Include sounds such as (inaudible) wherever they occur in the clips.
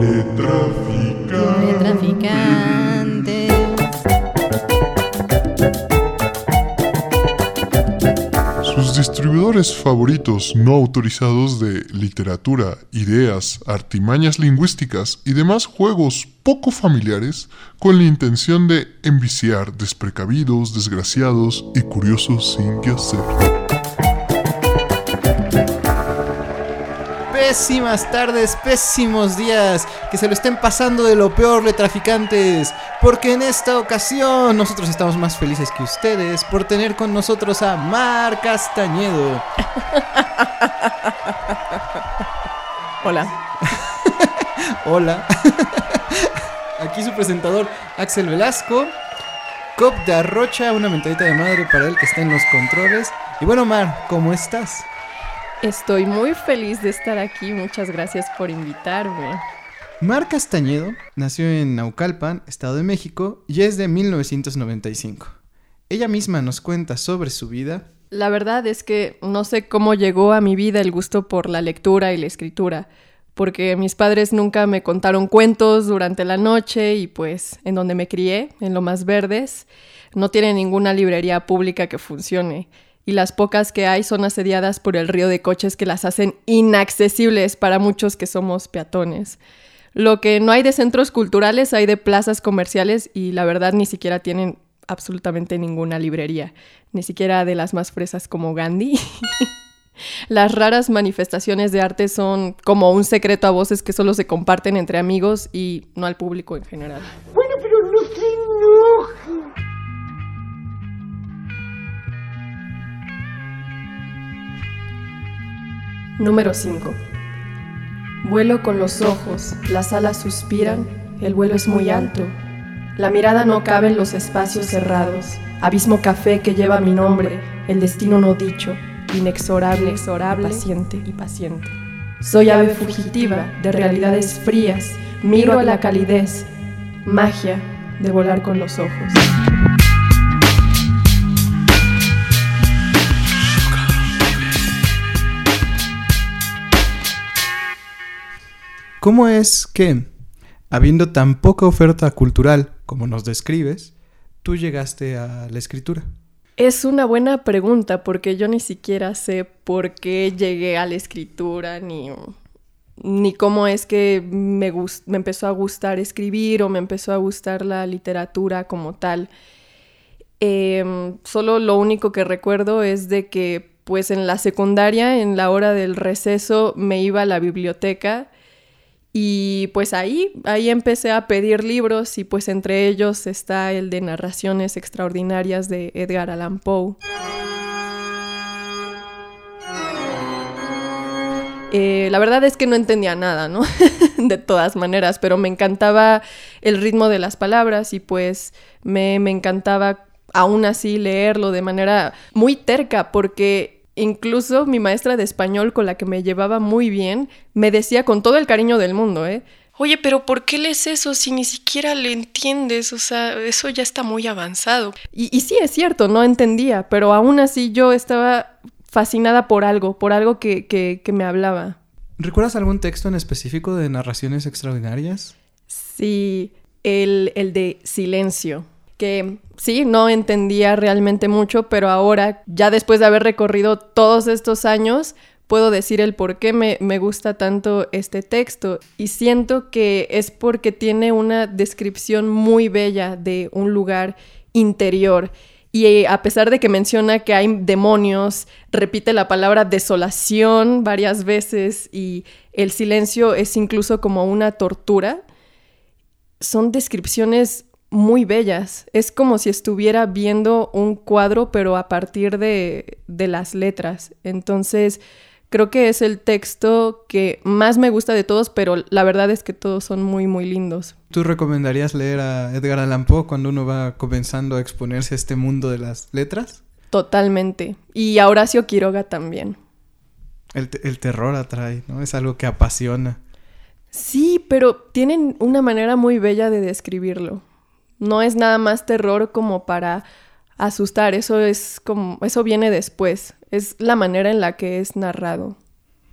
Le traficante. Sus distribuidores favoritos no autorizados de literatura, ideas, artimañas lingüísticas y demás juegos poco familiares con la intención de enviciar desprecavidos, desgraciados y curiosos sin qué hacer. Pésimas tardes, pésimos días, que se lo estén pasando de lo peor, le traficantes, porque en esta ocasión nosotros estamos más felices que ustedes por tener con nosotros a Mar Castañedo. (laughs) Hola. (laughs) Hola. (laughs) Aquí su presentador Axel Velasco. Cop de Arrocha, una mentadita de madre para él que está en los controles. Y bueno, Mar, ¿cómo estás? Estoy muy feliz de estar aquí. Muchas gracias por invitarme. Mar Castañedo nació en Naucalpan, Estado de México, y es de 1995. Ella misma nos cuenta sobre su vida. La verdad es que no sé cómo llegó a mi vida el gusto por la lectura y la escritura, porque mis padres nunca me contaron cuentos durante la noche y pues en donde me crié, en lo más verdes, no tiene ninguna librería pública que funcione y las pocas que hay son asediadas por el río de coches que las hacen inaccesibles para muchos que somos peatones. Lo que no hay de centros culturales hay de plazas comerciales y la verdad ni siquiera tienen absolutamente ninguna librería, ni siquiera de las más fresas como Gandhi. (laughs) Las raras manifestaciones de arte son como un secreto a voces que solo se comparten entre amigos y no al público en general. Bueno, pero no se enoje. Número 5. Vuelo con los ojos, las alas suspiran, el vuelo es muy alto. La mirada no cabe en los espacios cerrados. Abismo café que lleva mi nombre, el destino no dicho, inexorable, inexorable, paciente y paciente. Soy ave fugitiva de realidades frías, miro a la calidez, magia de volar con los ojos. ¿Cómo es que, habiendo tan poca oferta cultural como nos describes, tú llegaste a la escritura? Es una buena pregunta porque yo ni siquiera sé por qué llegué a la escritura ni, ni cómo es que me, me empezó a gustar escribir o me empezó a gustar la literatura como tal. Em, solo lo único que recuerdo es de que pues en la secundaria, en la hora del receso, me iba a la biblioteca y pues ahí, ahí empecé a pedir libros y pues entre ellos está el de Narraciones Extraordinarias de Edgar Allan Poe. Eh, la verdad es que no entendía nada, ¿no? (laughs) de todas maneras, pero me encantaba el ritmo de las palabras y pues me, me encantaba aún así leerlo de manera muy terca porque incluso mi maestra de español con la que me llevaba muy bien me decía con todo el cariño del mundo, ¿eh? Oye, pero ¿por qué lees eso si ni siquiera le entiendes? O sea, eso ya está muy avanzado. Y, y sí, es cierto, no entendía, pero aún así yo estaba fascinada por algo, por algo que, que, que me hablaba. ¿Recuerdas algún texto en específico de narraciones extraordinarias? Sí, el, el de silencio, que sí, no entendía realmente mucho, pero ahora, ya después de haber recorrido todos estos años, puedo decir el por qué me, me gusta tanto este texto. Y siento que es porque tiene una descripción muy bella de un lugar interior. Y eh, a pesar de que menciona que hay demonios, repite la palabra desolación varias veces y el silencio es incluso como una tortura, son descripciones muy bellas. Es como si estuviera viendo un cuadro, pero a partir de, de las letras. Entonces, creo que es el texto que más me gusta de todos, pero la verdad es que todos son muy, muy lindos. ¿Tú recomendarías leer a Edgar Allan Poe cuando uno va comenzando a exponerse a este mundo de las letras? Totalmente. Y a Horacio Quiroga también. El, te- el terror atrae, ¿no? Es algo que apasiona. Sí, pero tienen una manera muy bella de describirlo. No es nada más terror como para asustar, eso es como eso viene después, es la manera en la que es narrado.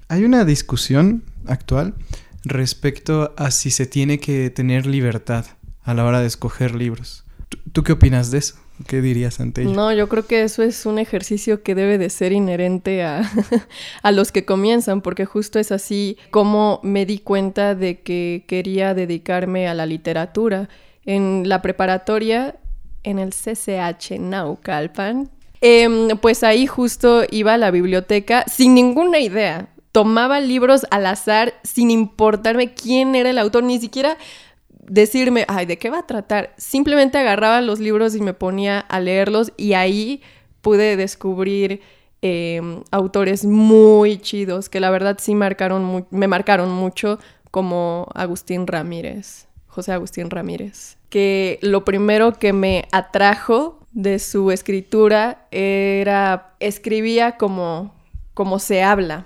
Hay una discusión actual respecto a si se tiene que tener libertad a la hora de escoger libros. ¿Tú, tú qué opinas de eso? ¿Qué dirías ante ello? No, yo creo que eso es un ejercicio que debe de ser inherente a, (laughs) a los que comienzan, porque justo es así como me di cuenta de que quería dedicarme a la literatura. En la preparatoria, en el CCH Naucalpan, em, pues ahí justo iba a la biblioteca sin ninguna idea. Tomaba libros al azar sin importarme quién era el autor, ni siquiera decirme, ay, ¿de qué va a tratar? Simplemente agarraba los libros y me ponía a leerlos y ahí pude descubrir eh, autores muy chidos que la verdad sí marcaron me marcaron mucho como Agustín Ramírez, José Agustín Ramírez, que lo primero que me atrajo de su escritura era escribía como como se habla.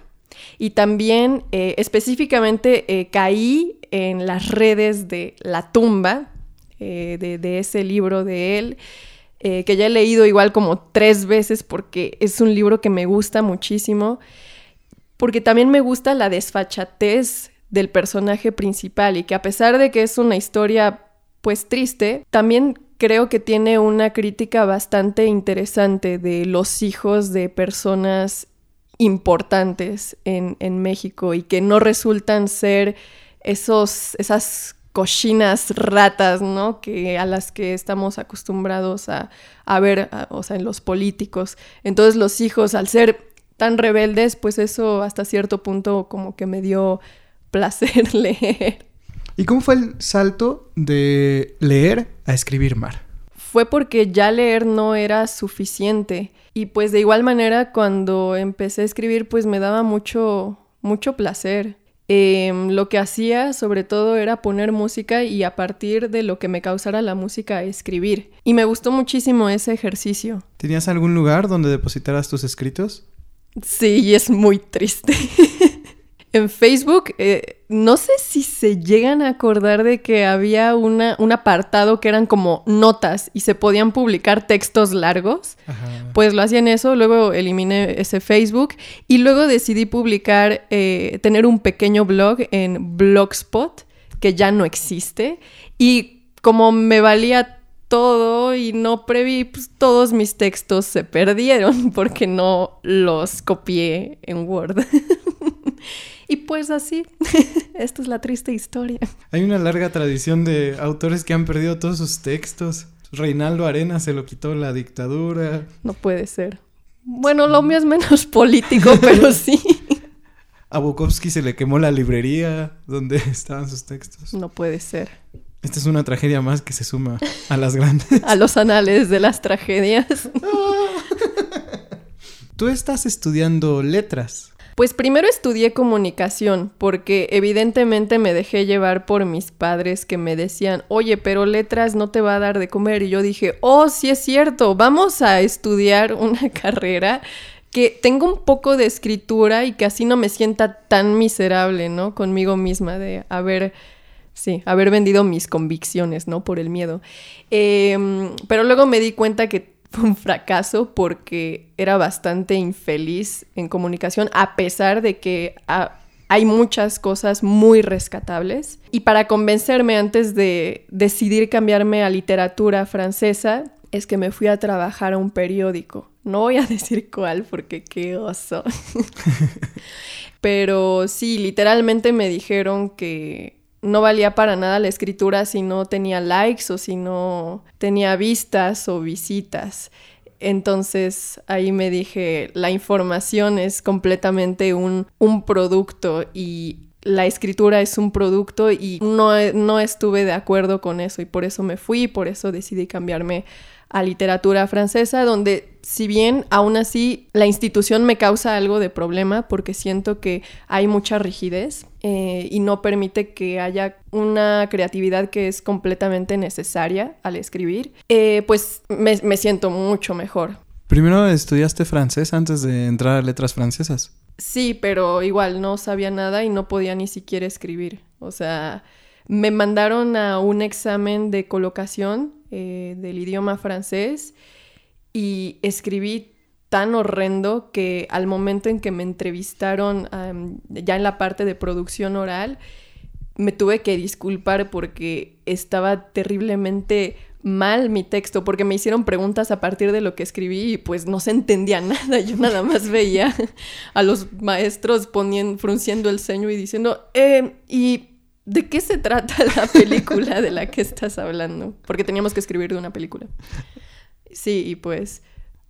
Y también eh, específicamente eh, caí en las redes de La tumba, eh, de, de ese libro de él, que ya he leído igual como tres veces porque es un libro que me gusta muchísimo, porque también me gusta la desfachatez del personaje principal y que a pesar de que es una historia pues triste, también creo que tiene una crítica bastante interesante de los hijos de personas importantes en, en México y que no resultan ser esos, esas cochinas ratas, ¿no? Que a las que estamos acostumbrados a, a ver, o sea, en los políticos. Entonces los hijos, al ser tan rebeldes, pues eso hasta cierto punto como que me dio placer (laughs) leer. ¿Y cómo fue el salto de leer a escribir mar? fue porque ya leer no era suficiente. Y pues de igual manera cuando empecé a escribir pues me daba mucho, mucho placer. Em, lo que hacía sobre todo era poner música y a partir de lo que me causara la música escribir. Y me gustó muchísimo ese ejercicio. ¿Tenías algún lugar donde depositaras tus escritos? Sí, y es muy triste. (laughs) en Facebook, eh, no sé si se llegan a acordar de que había una, un apartado que eran como notas y se podían publicar textos largos. Ajá. Pues lo hacía en eso, luego eliminé ese Facebook y luego decidí publicar, eh, tener un pequeño blog en Blogspot, que ya no existe. Y como me valía todo y no preví, pues todos mis textos se perdieron (laughs) porque no los copié en Word. (laughs) y pues así, (laughs) esta es la triste historia. Hay una larga tradición de autores que han perdido todos sus textos. Reinaldo Arena se lo quitó la dictadura. No puede ser. Bueno, lo mío es menos (laughs) político, pero (laughs) sí. A Bukowski se le quemó la librería donde estaban sus textos. No puede ser. Esta es una tragedia más que se suma a las grandes. A los anales de las tragedias. Tú estás estudiando letras. Pues primero estudié comunicación, porque evidentemente me dejé llevar por mis padres que me decían, oye, pero letras no te va a dar de comer. Y yo dije, oh, sí es cierto, vamos a estudiar (laughs) una carrera que tenga un poco de escritura y que así no me sienta tan miserable, ¿no? Conmigo misma de haber, sí, haber vendido mis convicciones, ¿no? Por el miedo. Em, pero luego me di cuenta que un fracaso porque era bastante infeliz en comunicación, a pesar de que ah, hay muchas cosas muy rescatables. Y para convencerme antes de decidir cambiarme a literatura francesa, es que me fui a trabajar a un periódico. No voy a (laughs) decir cuál porque qué oso. (laughs) Pero sí, literalmente me dijeron que no valía para nada la escritura si no tenía likes o si no tenía vistas o visitas. Entonces ahí me dije, la información es completamente un, un producto y la escritura es un producto y no, no estuve de acuerdo con eso y por eso me fui y por eso decidí cambiarme a literatura francesa, donde si bien aún así la institución me causa algo de problema porque siento que hay mucha rigidez eh, y no permite que haya una creatividad que es completamente necesaria al escribir, eh, pues me, me siento mucho mejor. Primero estudiaste francés antes de entrar a letras francesas. Sí, pero igual no sabía nada y no podía ni siquiera escribir. O sea, me mandaron a un examen de colocación eh, del idioma francés y escribí tan horrendo que al momento en que me entrevistaron ya en la parte de producción oral, me tuve que disculpar porque estaba terriblemente mal mi texto, porque me hicieron preguntas a partir de lo que escribí y pues no se entendía (laughs) nada. Yo nada más veía a los maestros poniendo, frunciendo el ceño y diciendo, eh, ¿y de qué se trata la película de la que estás hablando? Porque teníamos que escribir de una película. Sí, y pues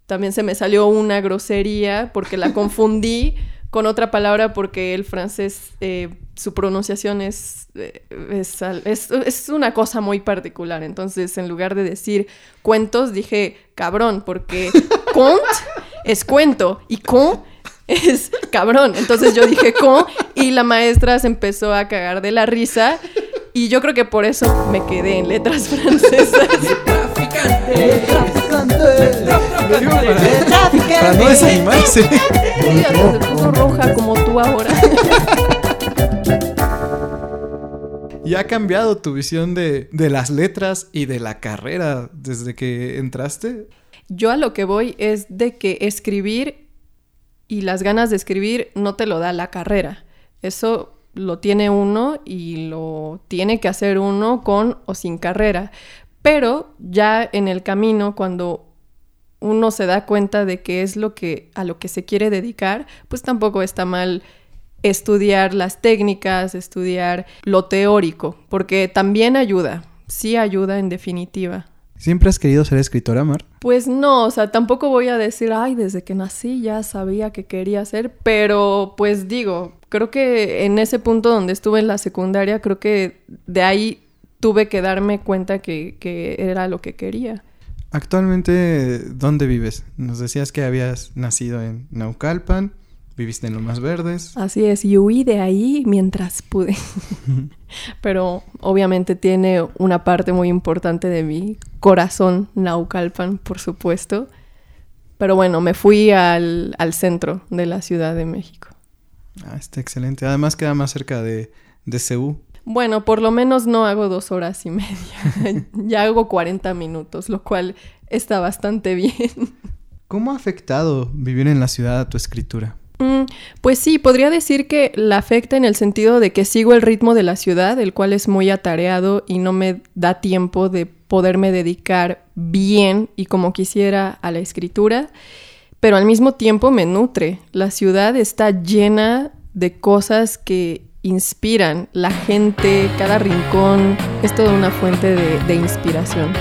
también se me salió una grosería porque la (laughs) confundí con otra palabra porque el francés, eh, su pronunciación es, eh, es, es- es una cosa muy particular. Entonces, en lugar de decir cuentos, dije cabrón, porque (laughs) conte es cuento y con es cabrón. Entonces yo dije con y la maestra se empezó a cagar de la risa y yo creo que por eso me quedé en letras (laughs) francesas. Para, para no desanimarse. Ella se puso roja como tú ahora. ¿Y ha cambiado tu visión de, de las letras y de la carrera desde que entraste? Yo a lo que voy es de que escribir y las ganas de escribir no te lo da la carrera. Eso lo tiene uno y lo tiene que hacer uno con o sin carrera. Pero ya en el camino, cuando uno se da cuenta de qué es lo que a lo que se quiere dedicar, pues tampoco está mal estudiar las técnicas, estudiar lo teórico, porque también ayuda, sí ayuda en definitiva. ¿Siempre has querido ser escritora, Mar? Pues no, o sea, tampoco voy a decir, ay, desde que nací ya sabía que quería ser, pero pues digo, creo que en ese punto donde estuve en la secundaria, creo que de ahí tuve que darme cuenta que, que era lo que quería. Actualmente, ¿dónde vives? Nos decías que habías nacido en Naucalpan, viviste en Lomas Verdes. Así es, y huí de ahí mientras pude. (laughs) (laughs) Pero obviamente tiene una parte muy importante de mi corazón, Naucalpan, por supuesto. Pero bueno, me fui al, al centro de la Ciudad de México. Ah, está excelente. Además queda más cerca de, de Ceú. Bueno, por lo menos no hago dos horas y media. (laughs) ya hago 40 minutos, lo cual está bastante bien. ¿Cómo ha afectado vivir en la ciudad a tu escritura? Mm, Pues sí, podría decir que la afecta en el sentido de que sigo el ritmo de la ciudad, el cual es muy atareado y no me da tiempo de poderme dedicar bien y como quisiera a la escritura, pero al mismo tiempo me nutre. La ciudad está llena de cosas que inspiran. La gente, cada rincón, es toda una fuente de, de inspiración.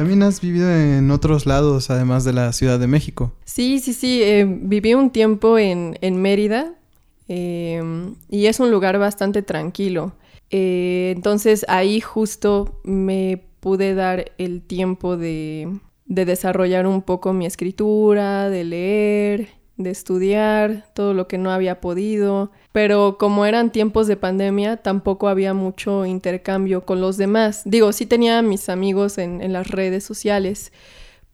También has vivido en otros lados, además de la Ciudad de México. Sí, sí, sí. eh, viví un tiempo en, en Mérida eh, y es un lugar bastante tranquilo. Eh, entonces ahí justo me pude dar el tiempo de, de desarrollar un poco mi escritura, de leer, de estudiar, todo lo que no había podido. Pero como eran tiempos de pandemia, tampoco había mucho intercambio con los demás. Digo, sí tenía mis amigos en, las redes sociales,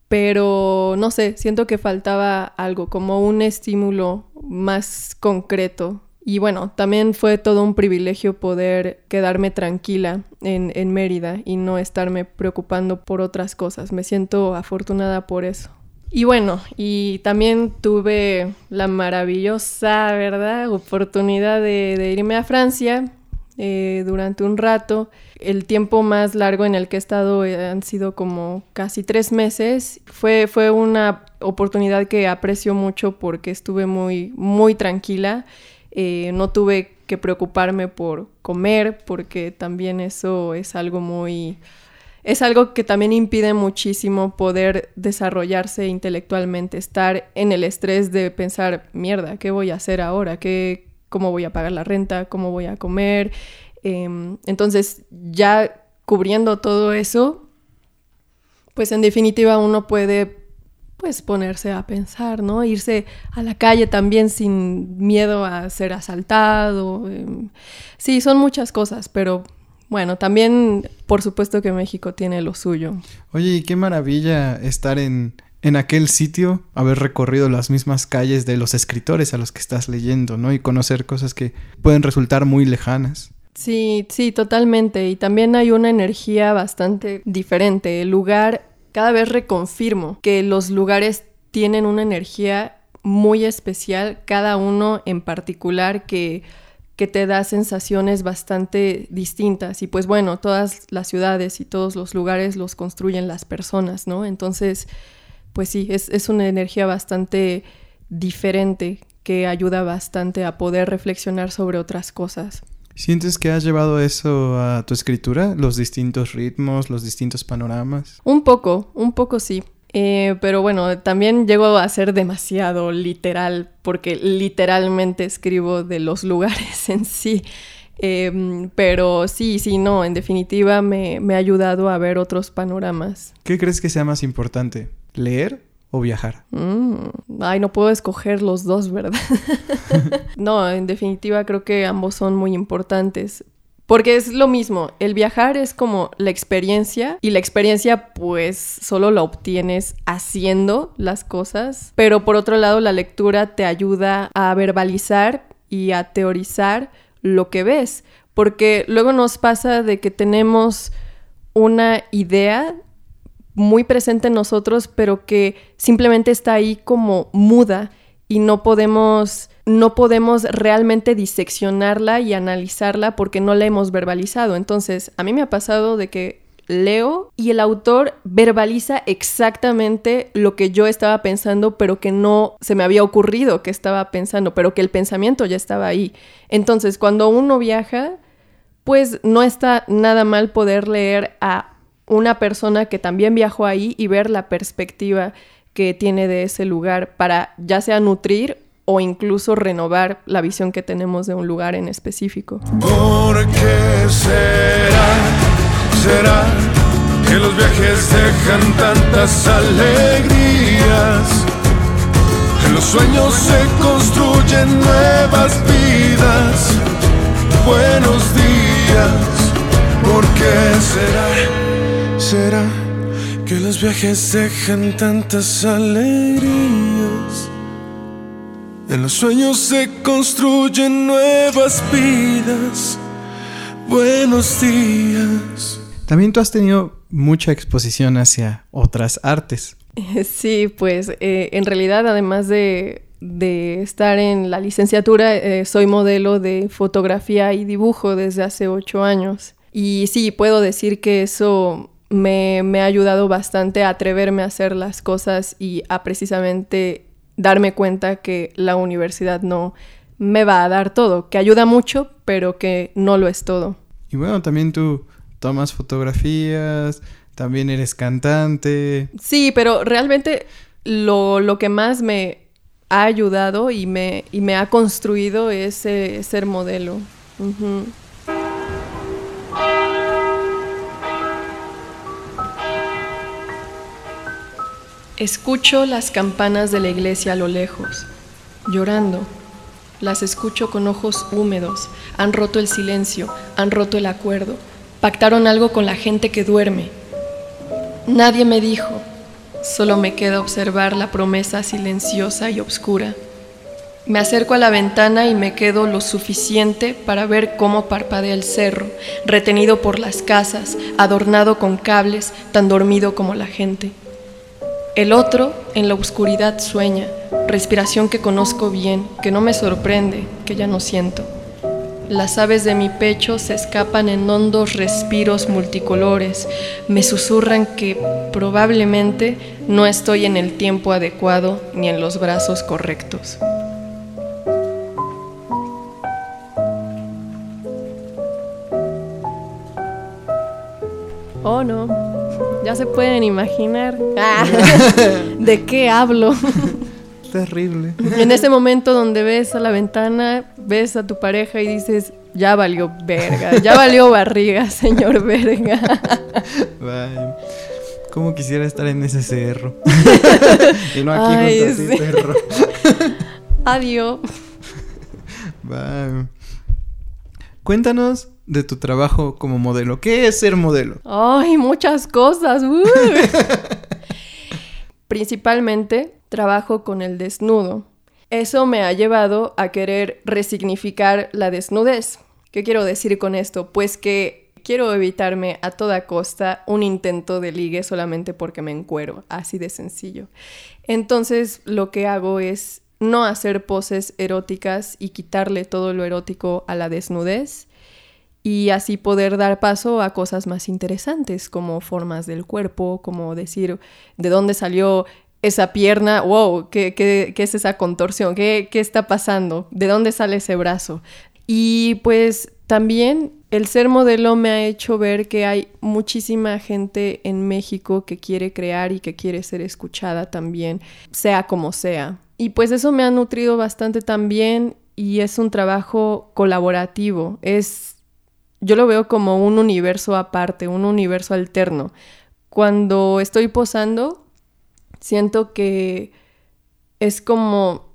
pero no sé, siento que faltaba algo, como un estímulo más concreto. Y bueno, también fue todo un privilegio poder quedarme tranquila en Mérida y no estarme preocupando por otras cosas. Me siento afortunada por eso. Y bueno, y también tuve la maravillosa, ¿verdad?, oportunidad de, irme a Francia eh, durante un rato. El tiempo más largo en el que he estado eh, han sido como casi tres meses. Fue, fue una oportunidad que aprecio mucho porque estuve muy, muy tranquila. Eh, no tuve que preocuparme por comer porque también eso es algo muy es algo que también impide muchísimo poder desarrollarse intelectualmente, estar en el estrés de pensar, mierda, ¿qué voy a hacer ahora? ¿Qué, ¿Cómo voy a pagar la renta? ¿Cómo voy a comer? Em, entonces, ya cubriendo todo eso, pues en definitiva uno puede pues ponerse a pensar, ¿no? Irse a la calle también sin miedo a ser asaltado. em, Sí, son muchas cosas, pero bueno, también por supuesto que México tiene lo suyo. Oye, y qué maravilla estar en, en aquel sitio, haber recorrido las mismas calles de los escritores a los que estás leyendo, ¿no? Y conocer cosas que pueden resultar muy lejanas. Sí, sí, totalmente. Y también hay una energía bastante diferente. El lugar, cada vez reconfirmo que los lugares tienen una energía muy especial, cada uno en particular que, que te da sensaciones bastante distintas. Y pues bueno, todas las ciudades y todos los lugares los construyen las personas, ¿no? Entonces, pues sí, es, es una energía bastante diferente que ayuda bastante a poder reflexionar sobre otras cosas. ¿Sientes que has llevado eso a tu escritura? Los distintos ritmos, los distintos panoramas. Un poco, un poco sí. Eh, pero bueno, también llego a ser demasiado literal, porque literalmente escribo de los lugares (laughs) en sí. Eh, pero sí, sí, no, en definitiva me, me ha ayudado a ver otros panoramas. ¿Qué crees que sea más importante? ¿Leer o viajar? Mm, Ay, no puedo escoger los dos, ¿verdad? (laughs) no, en definitiva creo que ambos son muy importantes. Porque es lo mismo, el viajar es como la experiencia y la experiencia pues solo la obtienes haciendo las cosas, pero por otro lado la lectura te ayuda a verbalizar y a teorizar lo que ves, porque luego nos pasa de que tenemos una idea muy presente en nosotros, pero que simplemente está ahí como muda y no podemos no podemos realmente diseccionarla y analizarla porque no la hemos verbalizado. Entonces, a mí me ha pasado de que leo y el autor verbaliza exactamente lo que yo estaba pensando, pero que no se me había ocurrido que estaba pensando, pero que el pensamiento ya estaba ahí. Entonces, cuando uno viaja, pues no está nada mal poder leer a una persona que también viajó ahí y ver la perspectiva que tiene de ese lugar para ya sea nutrir o incluso renovar la visión que tenemos de un lugar en específico. ¿Por qué será, será que los viajes dejan tantas alegrías? En los sueños se construyen nuevas vidas. Buenos días, ¿por qué será, será que los viajes dejan tantas alegrías? En los sueños se construyen nuevas vidas. Buenos días. También tú has tenido mucha exposición hacia otras artes. (laughs) Sí, pues eh, en realidad además de, de estar en la licenciatura, eh, soy modelo de fotografía y dibujo desde hace ocho años. Y sí, puedo decir que eso me, me ha ayudado bastante a atreverme a hacer las cosas y a precisamente darme cuenta que la universidad no me va a dar todo, que ayuda mucho, pero que no lo es todo. Y bueno, también tú tomas fotografías, también eres cantante. Sí, pero realmente lo, lo que más me ha ayudado y me, y me ha construido es eh, ser modelo. Ujú. Escucho las campanas de la iglesia a lo lejos, llorando. Las escucho con ojos húmedos. Han roto el silencio, han roto el acuerdo. Pactaron algo con la gente que duerme. Nadie me dijo, solo me queda observar la promesa silenciosa y oscura. Me acerco a la ventana y me quedo lo suficiente para ver cómo parpadea el cerro, retenido por las casas, adornado con cables, tan dormido como la gente. El otro en la oscuridad sueña, respiración que conozco bien, que no me sorprende, que ya no siento. Las aves de mi pecho se escapan en hondos respiros multicolores, me susurran que probablemente no estoy en el tiempo adecuado ni en los brazos correctos. Oh no. Ya se pueden imaginar. Ah, (laughs) ¿De qué hablo? (laughs) Terrible. en ese momento donde ves a la ventana, ves a tu pareja y dices, ya valió verga, ya valió barriga, (laughs) señor verga. Vaya. ¿Cómo quisiera estar en ese cerro? y no aquí Ay, junto a sí. perro. Adiós. Vaya. Cuéntanos de tu trabajo como modelo. ¿Qué es ser modelo? Ay, muchas cosas. uh. (laughs) Principalmente trabajo con el desnudo. Eso me ha llevado a querer resignificar la desnudez. ¿Qué quiero decir con esto? Pues que quiero evitarme a toda costa un intento de ligue solamente porque me encuero, así de sencillo. Entonces lo que hago es no hacer poses eróticas y quitarle todo lo erótico a la desnudez y así poder dar paso a cosas más interesantes como formas del cuerpo, como decir de dónde salió esa pierna, wow, ¿qué, qué- qué es esa contorsión? ¿Qué, ¿Qué está pasando? ¿De dónde sale ese brazo? Y pues también el ser modelo me ha hecho ver que hay muchísima gente en México que quiere crear y que quiere ser escuchada también, sea como sea. Y pues eso me ha nutrido bastante también y es un trabajo colaborativo, es yo lo veo como un universo aparte, un universo alterno. Cuando estoy posando, siento que es como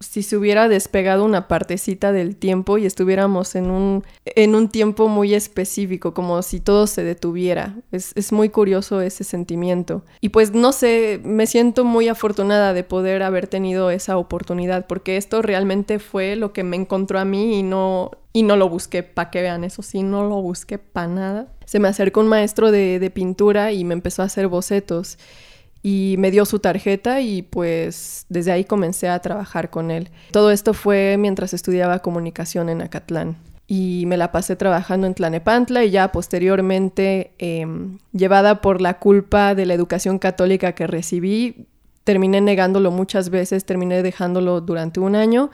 si se hubiera despegado una partecita del tiempo y estuviéramos en un, en un tiempo muy específico, como si todo se detuviera. Es, es muy curioso ese sentimiento. Y pues no sé, me siento muy afortunada de poder haber tenido esa oportunidad, porque esto realmente fue lo que me encontró a mí y no, y no lo busqué para que vean eso, sí, no lo busqué para nada. Se me acercó un maestro de, de pintura y me empezó a hacer bocetos y me dio su tarjeta y pues desde ahí comencé a trabajar con él. Todo esto fue mientras estudiaba comunicación en Acatlán y me la pasé trabajando en Tlanepantla y ya posteriormente, em, llevada por la culpa de la educación católica que recibí, terminé negándolo muchas veces, terminé dejándolo durante un año,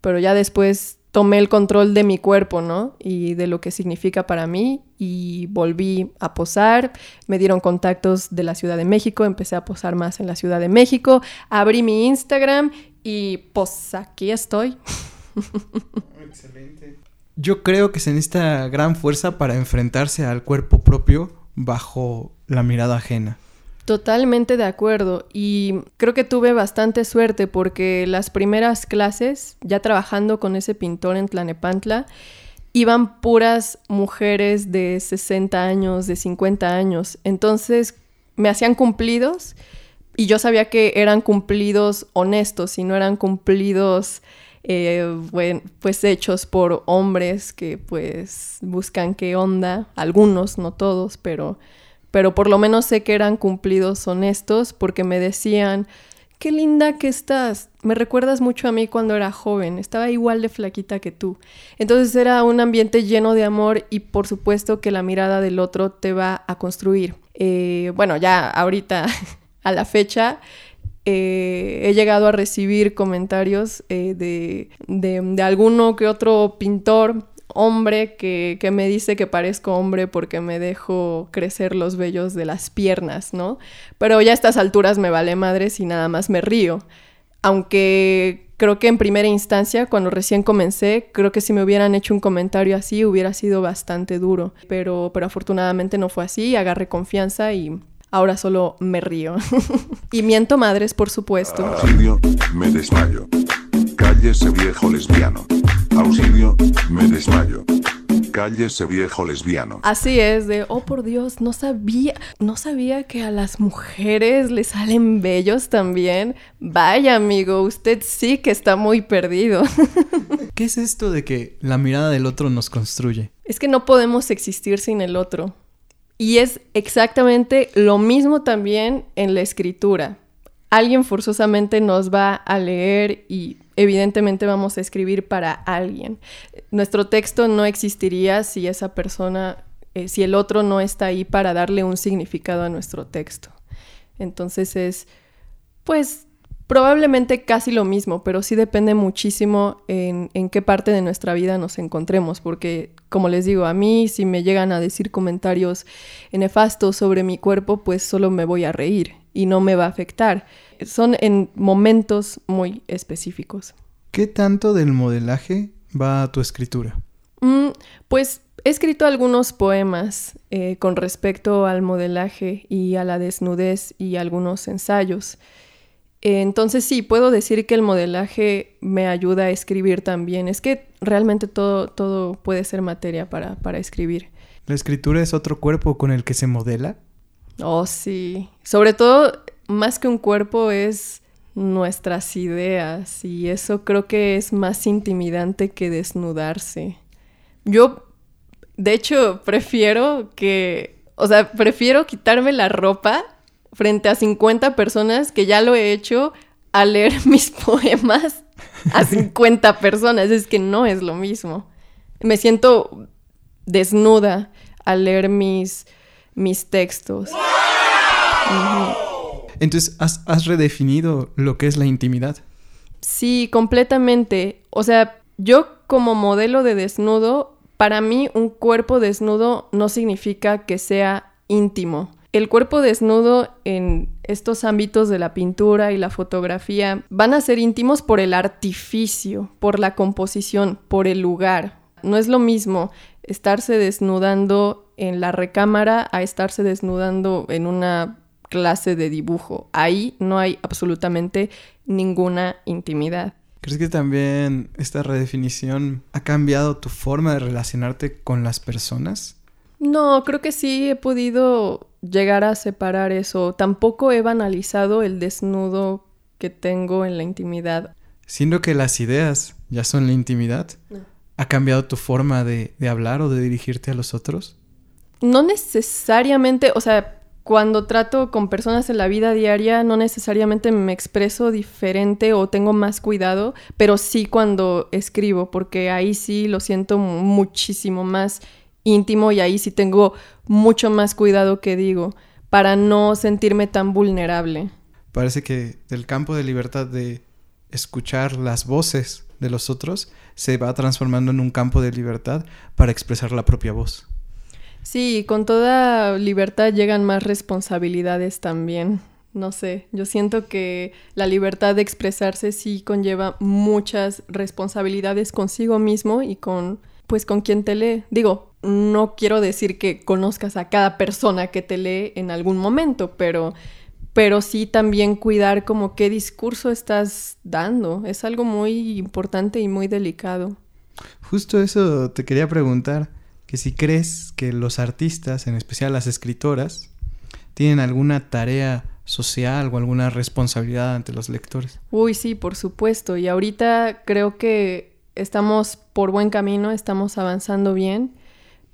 pero ya después tomé el control de mi cuerpo, ¿no? Y de lo que significa para mí y volví a posar, me dieron contactos de la Ciudad de México, empecé a posar más en la Ciudad de México, abrí mi Instagram y pues aquí estoy. (laughs) Yo creo que se necesita gran fuerza para enfrentarse al cuerpo propio bajo la mirada ajena. Totalmente de acuerdo y creo que tuve bastante suerte porque las primeras clases, ya trabajando con ese pintor en Tlanepantla, iban puras mujeres de 60 años, de 50 años. Entonces me hacían cumplidos y yo sabía que eran cumplidos honestos y no eran cumplidos eh, pues hechos por hombres que pues buscan qué onda, algunos, no todos, pero pero por lo menos sé que eran cumplidos honestos porque me decían, qué linda que estás, me recuerdas mucho a mí cuando era joven, estaba igual de flaquita que tú. Entonces era un ambiente lleno de amor y por supuesto que la mirada del otro te va a construir. Eh, bueno, ya ahorita, (laughs) a la fecha, eh, he llegado a recibir comentarios eh, de, de, de alguno que otro pintor hombre que, que, me dice que parezco hombre porque me dejo crecer los vellos de las piernas, ¿no? Pero ya a estas alturas me vale madres y nada más me río. Aunque creo que en primera instancia, cuando recién comencé, creo que si me hubieran hecho un comentario así hubiera sido bastante duro. Pero, pero afortunadamente no fue así, agarré confianza y ahora solo me río. (laughs) y miento madres, por supuesto. Auxilio, me desmayo. Cállese viejo lesbiano. Auxilio, me desmayo. Cállese viejo lesbiano. Así es, de, oh por Dios, no sabía, no sabía que a las mujeres les salen bellos también. Vaya amigo, usted sí que está muy perdido. (laughs) ¿Qué es esto de que la mirada del otro nos construye? Es que no podemos existir sin el otro. Y es exactamente lo mismo también en la escritura. Alguien forzosamente nos va a leer y evidentemente vamos a escribir para alguien. Nuestro texto no existiría si esa persona, eh, si el otro no está ahí para darle un significado a nuestro texto. Entonces es, pues, Probablemente casi lo mismo, pero sí depende muchísimo en, en, qué parte de nuestra vida nos encontremos, porque como les digo, a mí si me llegan a decir comentarios nefastos sobre mi cuerpo, pues solo me voy a reír y no me va a afectar. Son en momentos muy específicos. ¿Qué tanto del modelaje va a tu escritura? Mm, pues he escrito algunos poemas eh, con respecto al modelaje y a la desnudez y algunos ensayos. Entonces sí, puedo decir que el modelaje me ayuda a escribir también. Es que realmente todo, todo puede ser materia para, para escribir. ¿La escritura es otro cuerpo con el que se modela? Oh, sí. Sobre todo, más que un cuerpo, es nuestras ideas. Y eso creo que es más intimidante que desnudarse. Yo, de hecho, prefiero que... O sea, prefiero quitarme la ropa frente a 50 personas que ya lo he hecho a leer (laughs) mis poemas a 50 personas. Es que no es lo mismo. Me siento desnuda al leer mis, mis textos. Entonces, ¿has, ¿has, redefinido lo que es la intimidad? Sí, completamente. O sea, yo como modelo de desnudo, para mí un cuerpo desnudo no significa que sea íntimo. El cuerpo desnudo en estos ámbitos de la pintura y la fotografía van a ser íntimos por el artificio, por la composición, por el lugar. No es lo mismo estarse desnudando en la recámara a estarse desnudando en una clase de dibujo. Ahí no hay absolutamente ninguna intimidad. ¿Crees que también esta redefinición ha cambiado tu forma de relacionarte con las personas? No, creo que sí he podido llegar a separar eso. Tampoco he banalizado el desnudo que tengo en la intimidad. Siendo que las ideas ya son la intimidad, no. ¿ha cambiado tu forma de, de hablar o de dirigirte a los otros? No necesariamente, o sea, cuando trato con personas en la vida diaria, no necesariamente me expreso diferente o tengo más cuidado, pero sí cuando escribo, porque ahí sí lo siento muchísimo más íntimo y ahí sí tengo mucho más cuidado que digo para no sentirme tan vulnerable. Parece que del campo de libertad de escuchar las voces de los otros se va transformando en un campo de libertad para expresar la propia voz. Sí, con toda libertad llegan más responsabilidades también. No sé, yo siento que la libertad de expresarse sí conlleva muchas responsabilidades consigo mismo y con pues con quien te lee. Digo, no quiero decir que conozcas a cada persona que te lee en algún momento, pero, pero sí también cuidar como qué discurso estás dando. Es algo muy importante y muy delicado. Justo eso te quería preguntar, que si crees que los artistas, en especial las escritoras, tienen alguna tarea social o alguna responsabilidad ante los lectores. Uy, sí, por supuesto. Y ahorita creo que estamos por buen camino, estamos avanzando bien,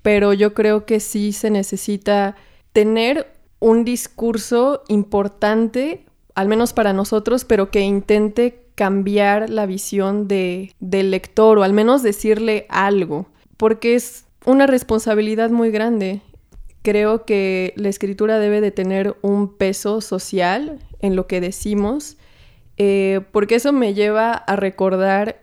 pero yo creo que sí se necesita tener un discurso importante, al menos para nosotros, pero que intente cambiar la visión de, del lector o al menos decirle algo, porque es una responsabilidad muy grande. Creo que la escritura debe de tener un peso social en lo que decimos, eh, porque eso me lleva a recordar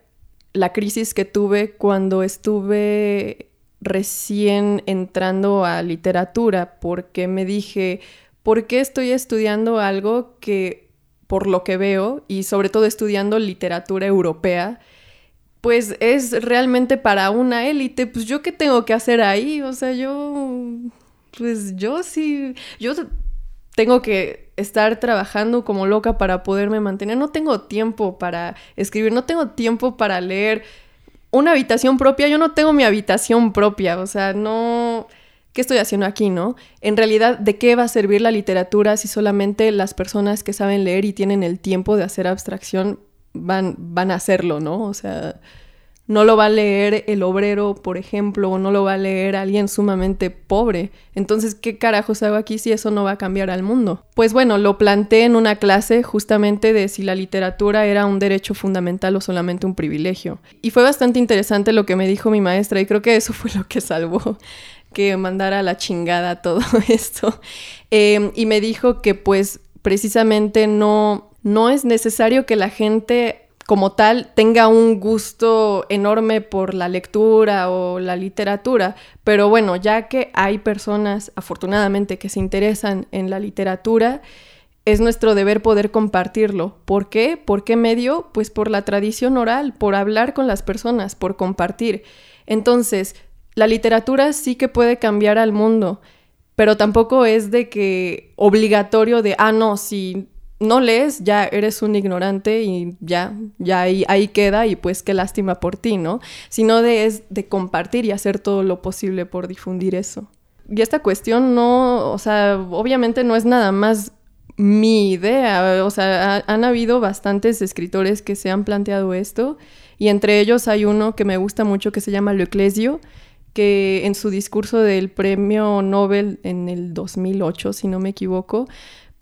la crisis que tuve cuando estuve recién entrando a literatura, porque me dije, ¿por qué estoy estudiando algo que, por lo que veo, y sobre todo estudiando literatura europea, pues es realmente para una élite? Pues yo qué tengo que hacer ahí, o sea, yo, pues yo sí, yo tengo que estar trabajando como loca para poderme mantener. No tengo tiempo para escribir, no tengo tiempo para leer. Una habitación propia, yo no tengo mi habitación propia, o sea, no... ¿Qué estoy haciendo aquí, no? En realidad, ¿de qué va a servir la literatura si solamente las personas que saben leer y tienen el tiempo de hacer abstracción van, van a hacerlo, no? O sea, no lo va a leer el obrero, por ejemplo, o no lo va a leer alguien sumamente pobre. Entonces, ¿qué carajos hago aquí si eso no va a cambiar al mundo? Pues bueno, lo planteé en una clase justamente de si la literatura era un derecho fundamental o solamente un privilegio. Y fue bastante interesante lo que me dijo mi maestra y creo que eso fue (laughs) lo que salvó que mandara a la chingada todo (laughs) esto. Eh, y me dijo que pues precisamente no no es necesario que la gente como tal tenga un gusto enorme por la lectura o la literatura, pero bueno, ya que hay personas afortunadamente que se interesan en la literatura, es nuestro deber poder compartirlo. ¿Por qué? ¿Por qué medio? Pues por la tradición oral, por hablar con las personas, por compartir. Entonces, la literatura sí que puede cambiar al mundo, pero tampoco es de que obligatorio de, ah, no, si no lees, ya eres un ignorante y ya, ya ahí, queda y pues qué lástima por ti, ¿no? Sino de, es de compartir y hacer todo lo posible por difundir eso. Y esta cuestión no, o sea, obviamente no es nada más mi idea, o sea, ha- han habido bastantes escritores que se han planteado esto y entre ellos hay uno que me gusta mucho que se llama Leclesio, que en su discurso del premio Nobel en el 2008, si no me equivoco,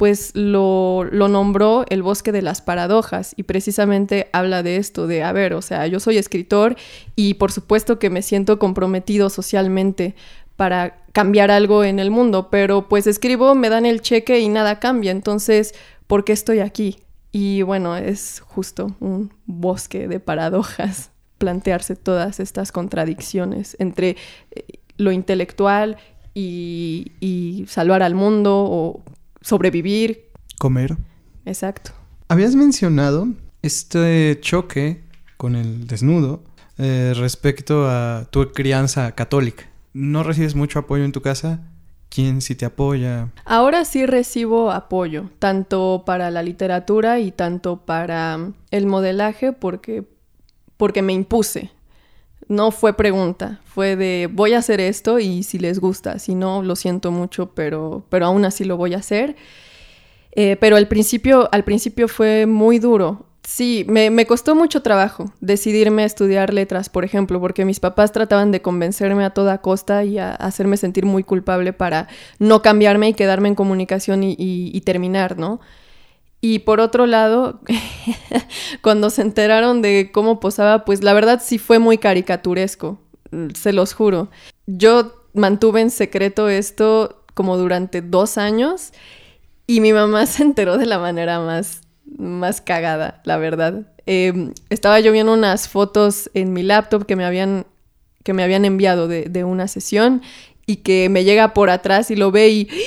pues lo, lo nombró el bosque de las paradojas y precisamente habla de esto, de, a ver, o sea, yo soy escritor y por supuesto que me siento comprometido socialmente para cambiar algo en el mundo, pero pues escribo, me dan el cheque y nada cambia, entonces, ¿por qué estoy aquí? Y bueno, es justo un bosque de paradojas (laughs) plantearse todas estas contradicciones entre eh, lo intelectual y, y salvar al mundo o sobrevivir. Comer. Exacto. Habías mencionado este choque con el desnudo eh, respecto a tu crianza católica. ¿No recibes mucho apoyo en tu casa? ¿Quién sí te apoya? Ahora sí recibo apoyo, tanto para la literatura y tanto para el modelaje, porque, porque me impuse. No fue pregunta, fue de voy a hacer esto y si les gusta, si no, lo siento mucho, pero, pero aún así lo voy a hacer. Eh, pero al principio, al principio fue muy duro. Sí, me, costó mucho trabajo decidirme a estudiar letras, por ejemplo, porque mis papás trataban de convencerme a toda costa y a, hacerme sentir muy culpable para no cambiarme y quedarme en comunicación y- y terminar, ¿no? Y por otro lado, (laughs) cuando se enteraron de cómo posaba, pues la verdad sí fue muy caricaturesco, mm, se los juro. Yo mantuve en secreto esto como durante dos años y mi mamá (laughs) se enteró de la manera más, más cagada, la verdad. Eh, estaba yo viendo unas fotos en mi laptop que me habían, que me habían enviado de, de una sesión y que me llega por atrás y lo ve y... (gasps)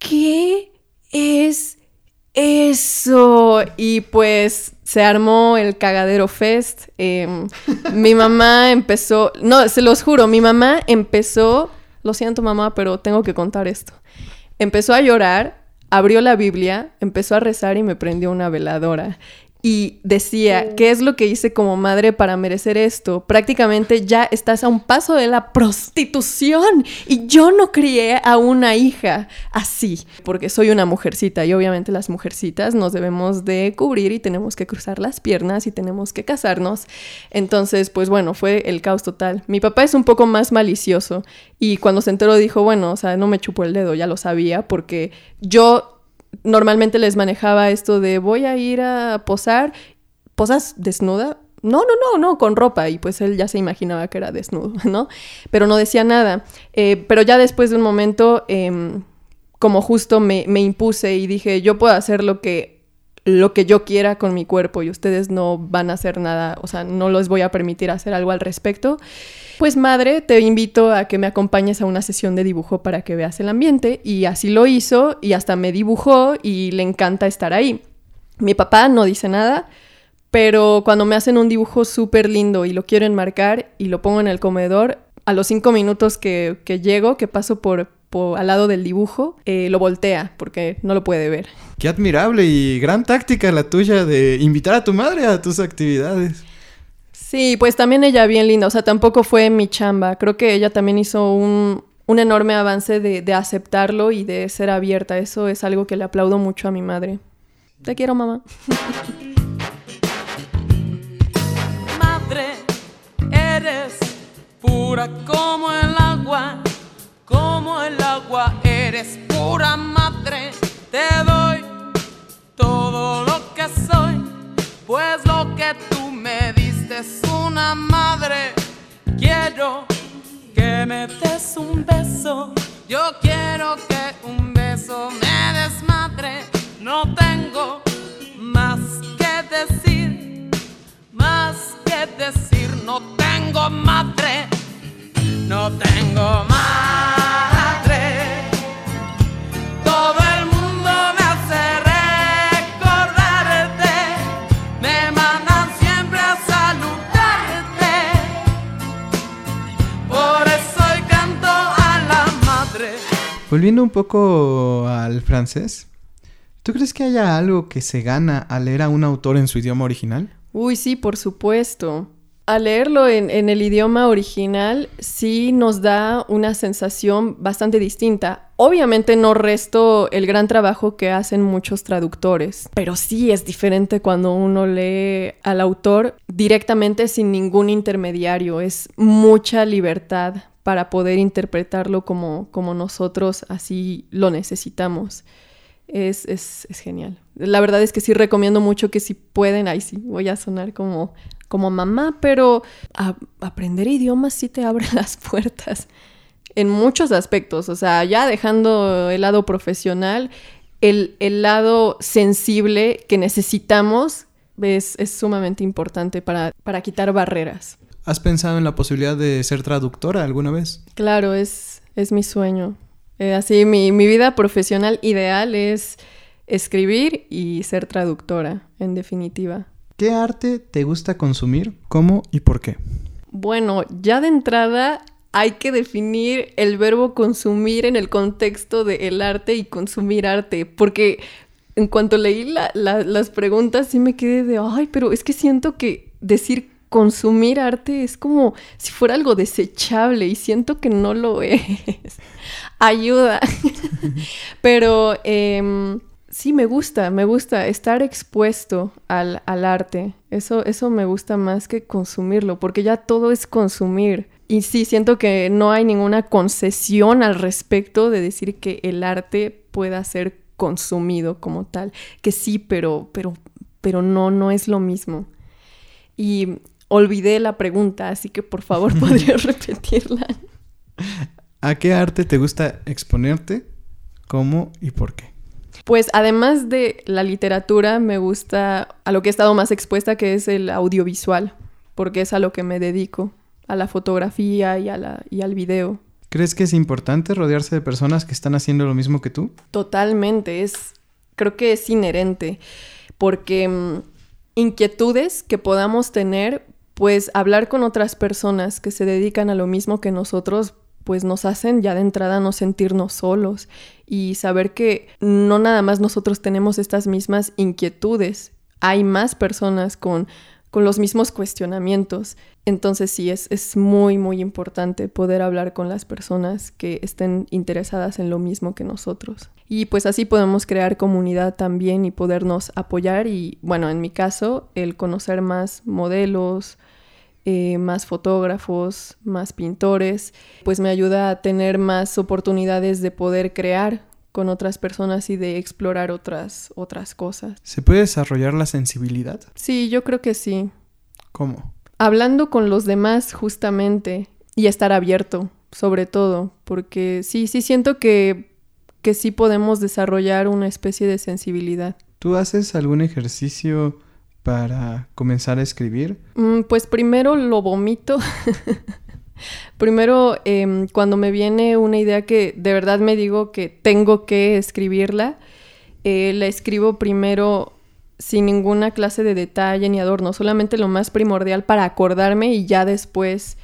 ¿Qué es eso? Y pues se armó el cagadero fest. eh, (laughs) mi mamá empezó, no, se los juro, mi mamá empezó, lo siento mamá, pero tengo que contar esto. Empezó a llorar, abrió la Biblia, empezó a rezar y me prendió una veladora. Y decía, ¿qué es lo que hice como madre para merecer esto? Prácticamente ya estás a un paso de la prostitución. Y yo no crié a una hija así, porque soy una mujercita y obviamente las mujercitas nos debemos de cubrir y tenemos que cruzar las piernas y tenemos que casarnos. Entonces, pues bueno, fue el caos total. Mi papá es un poco más malicioso y cuando se enteró dijo, bueno, o sea, no me chupó el dedo, ya lo sabía, porque yo normalmente les manejaba esto de voy a ir a posar, ¿posas desnuda? No, no, no, no, con ropa. Y pues él ya se imaginaba que era desnudo, (laughs) ¿no? Pero no decía nada. Eh, pero ya después de un momento, em, como justo me, me impuse y dije, yo puedo hacer lo que, lo que yo quiera con mi cuerpo y ustedes no van a hacer nada, o sea, no les voy a permitir hacer algo al respecto. Pues madre, te invito a que me acompañes a una sesión de dibujo para que veas el ambiente. Y así lo hizo y hasta me dibujó y le encanta estar ahí. Mi papá no dice nada, pero cuando me hacen un dibujo súper lindo y lo quiero enmarcar y lo pongo en el comedor, a los cinco minutos que, que llego, que paso por, por al lado del dibujo, eh, lo voltea porque no lo puede ver. Qué admirable y gran táctica la tuya de invitar a tu madre a tus actividades. Sí, pues también ella bien linda, o sea, tampoco fue mi chamba. Creo que ella también hizo un, un enorme avance de, de aceptarlo y de ser abierta. Eso es algo que le aplaudo mucho a mi madre. Te quiero, mamá. (laughs) Madre, eres pura como el agua, el agua, eres pura madre. Te doy todo lo que soy, pues lo que tú me diste es una madre. Quiero que me des un beso, yo quiero que un beso me des madre. No tengo más que decir, más que decir. No tengo madre, no tengo madre. Volviendo un poco al francés, ¿tú crees que haya algo que se gana al leer a un autor en su idioma original? Uy, sí, por supuesto. Al leerlo en, el idioma original, sí nos da una sensación bastante distinta. Obviamente no resto el gran trabajo que hacen muchos traductores, pero sí es diferente cuando uno lee al autor directamente sin ningún intermediario. Es mucha libertad para poder interpretarlo como, como nosotros así lo necesitamos. Es, es, genial. La verdad es que sí recomiendo mucho que si pueden, ahí sí, voy a sonar como, como mamá, pero aprender idiomas sí te (laughs) abre las puertas en muchos aspectos. O sea, ya dejando el lado profesional, el, el lado sensible que necesitamos es, es sumamente importante para, para quitar barreras. ¿Has pensado en la posibilidad de ser traductora alguna vez? Claro, es, es mi sueño. Eh, así, mi, mi vida profesional ideal es escribir y ser traductora, en definitiva. ¿Qué arte te gusta consumir? ¿Cómo y por qué? Bueno, ya de entrada hay que definir el verbo consumir en el contexto de el arte y consumir arte, porque en cuanto leí la- la- las preguntas sí me quedé de, ay, pero es que siento que decir consumir arte es como si fuera algo desechable y siento que no lo es. (laughs) Ayuda. (laughs) pero em, sí me gusta, me gusta estar expuesto al, al arte. Eso, eso me gusta más que consumirlo, porque ya todo es consumir. Y sí, siento que no hay ninguna concesión al respecto de decir que el arte pueda ser consumido como tal. Que sí, pero, pero, pero no, no es lo mismo. Y olvidé la pregunta, así que por favor (laughs) podrías repetirla. ¿A qué arte te gusta exponerte? ¿Cómo y por qué? Pues además de la literatura, me gusta a lo que he estado más expuesta, que es el audiovisual, porque es a lo que me dedico, a la fotografía y, a la, y al video. ¿Crees que es importante rodearse de personas que están haciendo lo mismo que tú? Totalmente, es, creo que es inherente, porque mm, inquietudes que podamos tener, pues hablar con otras personas que se dedican a lo mismo que nosotros, pues nos hacen ya de entrada no sentirnos solos y saber que no nada más nosotros tenemos estas mismas inquietudes, hay más personas con, con los mismos cuestionamientos. Entonces sí, es, es muy, muy importante poder hablar con las personas que estén interesadas en lo mismo que nosotros. Y pues así podemos crear comunidad también y podernos apoyar y, bueno, en mi caso, el conocer más modelos, eh, más fotógrafos, más pintores, pues me ayuda a tener más oportunidades de poder crear con otras personas y de explorar otras, otras cosas. ¿Se puede desarrollar la sensibilidad? Sí, yo creo que sí. ¿Cómo? Hablando con los demás justamente y estar abierto, sobre todo, porque sí, sí siento que, que sí podemos desarrollar una especie de sensibilidad. ¿Tú haces algún ejercicio para comenzar a escribir? Mm, Pues primero lo vomito. (laughs) primero, em, cuando me viene una idea que de verdad me digo que tengo que escribirla, eh, la escribo primero sin ninguna clase de detalle ni adorno, solamente lo más primordial para acordarme y ya después,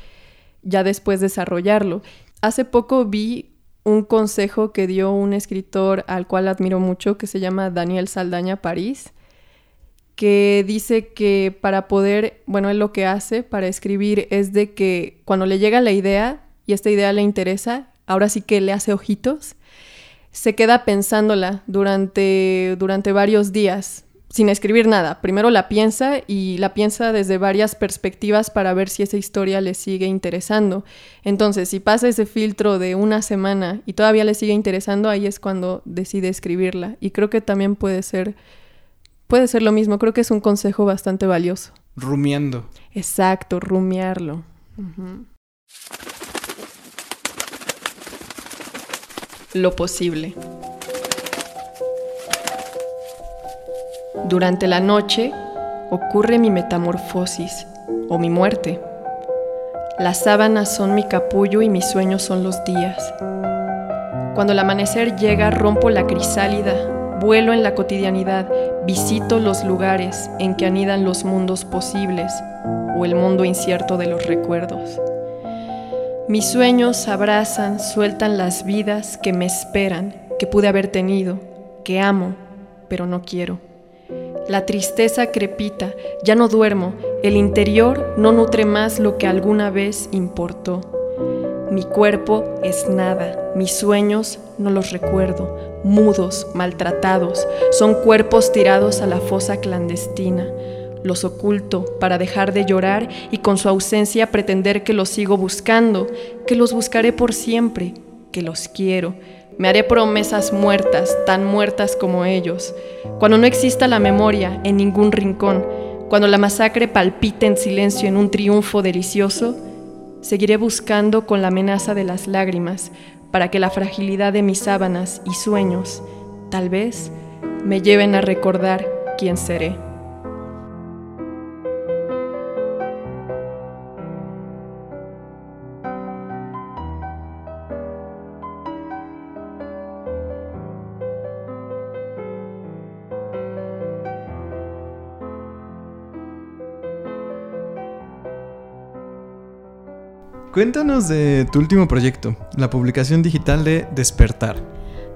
ya después desarrollarlo. Hace poco vi un consejo que dio un escritor al cual admiro mucho, que se llama Daniel Saldaña París, que dice que para poder, bueno, él lo que hace para escribir es de que cuando le llega la idea y esta idea le interesa, ahora sí que le hace ojitos, se queda pensándola durante, durante varios días sin escribir nada. Primero la piensa y la piensa desde varias perspectivas para ver si esa historia le sigue interesando. Entonces, si pasa ese filtro de una semana y todavía le sigue interesando, ahí es cuando decide escribirla. Y creo que también puede ser, puede ser lo mismo. Creo que es un consejo bastante valioso. Rumiando. Exacto, rumiarlo. Lo posible. Durante la noche ocurre mi metamorfosis o mi muerte. Las sábanas son mi capullo y mis sueños son los días. Cuando el amanecer llega, rompo la crisálida, vuelo en la cotidianidad, visito los lugares en que anidan los mundos posibles o el mundo incierto de los recuerdos. Mis sueños abrazan, sueltan las vidas que me esperan, que pude haber tenido, que amo, pero no quiero. La tristeza crepita, ya no duermo, el interior no nutre más lo que alguna vez importó. Mi cuerpo es nada, mis sueños no los recuerdo, mudos, maltratados, son cuerpos tirados a la fosa clandestina. Los oculto para dejar de llorar y con su ausencia pretender que los sigo buscando, que los buscaré por siempre, que los quiero. Me haré promesas muertas, tan muertas como ellos. Cuando no exista la memoria en ningún rincón, cuando la masacre palpite en silencio en un triunfo delicioso, Seguiré buscando con la amenaza de las lágrimas para que la fragilidad de mis sábanas y sueños, tal vez, me lleven a recordar quién seré. Cuéntanos de tu último proyecto, la publicación digital de Despertar.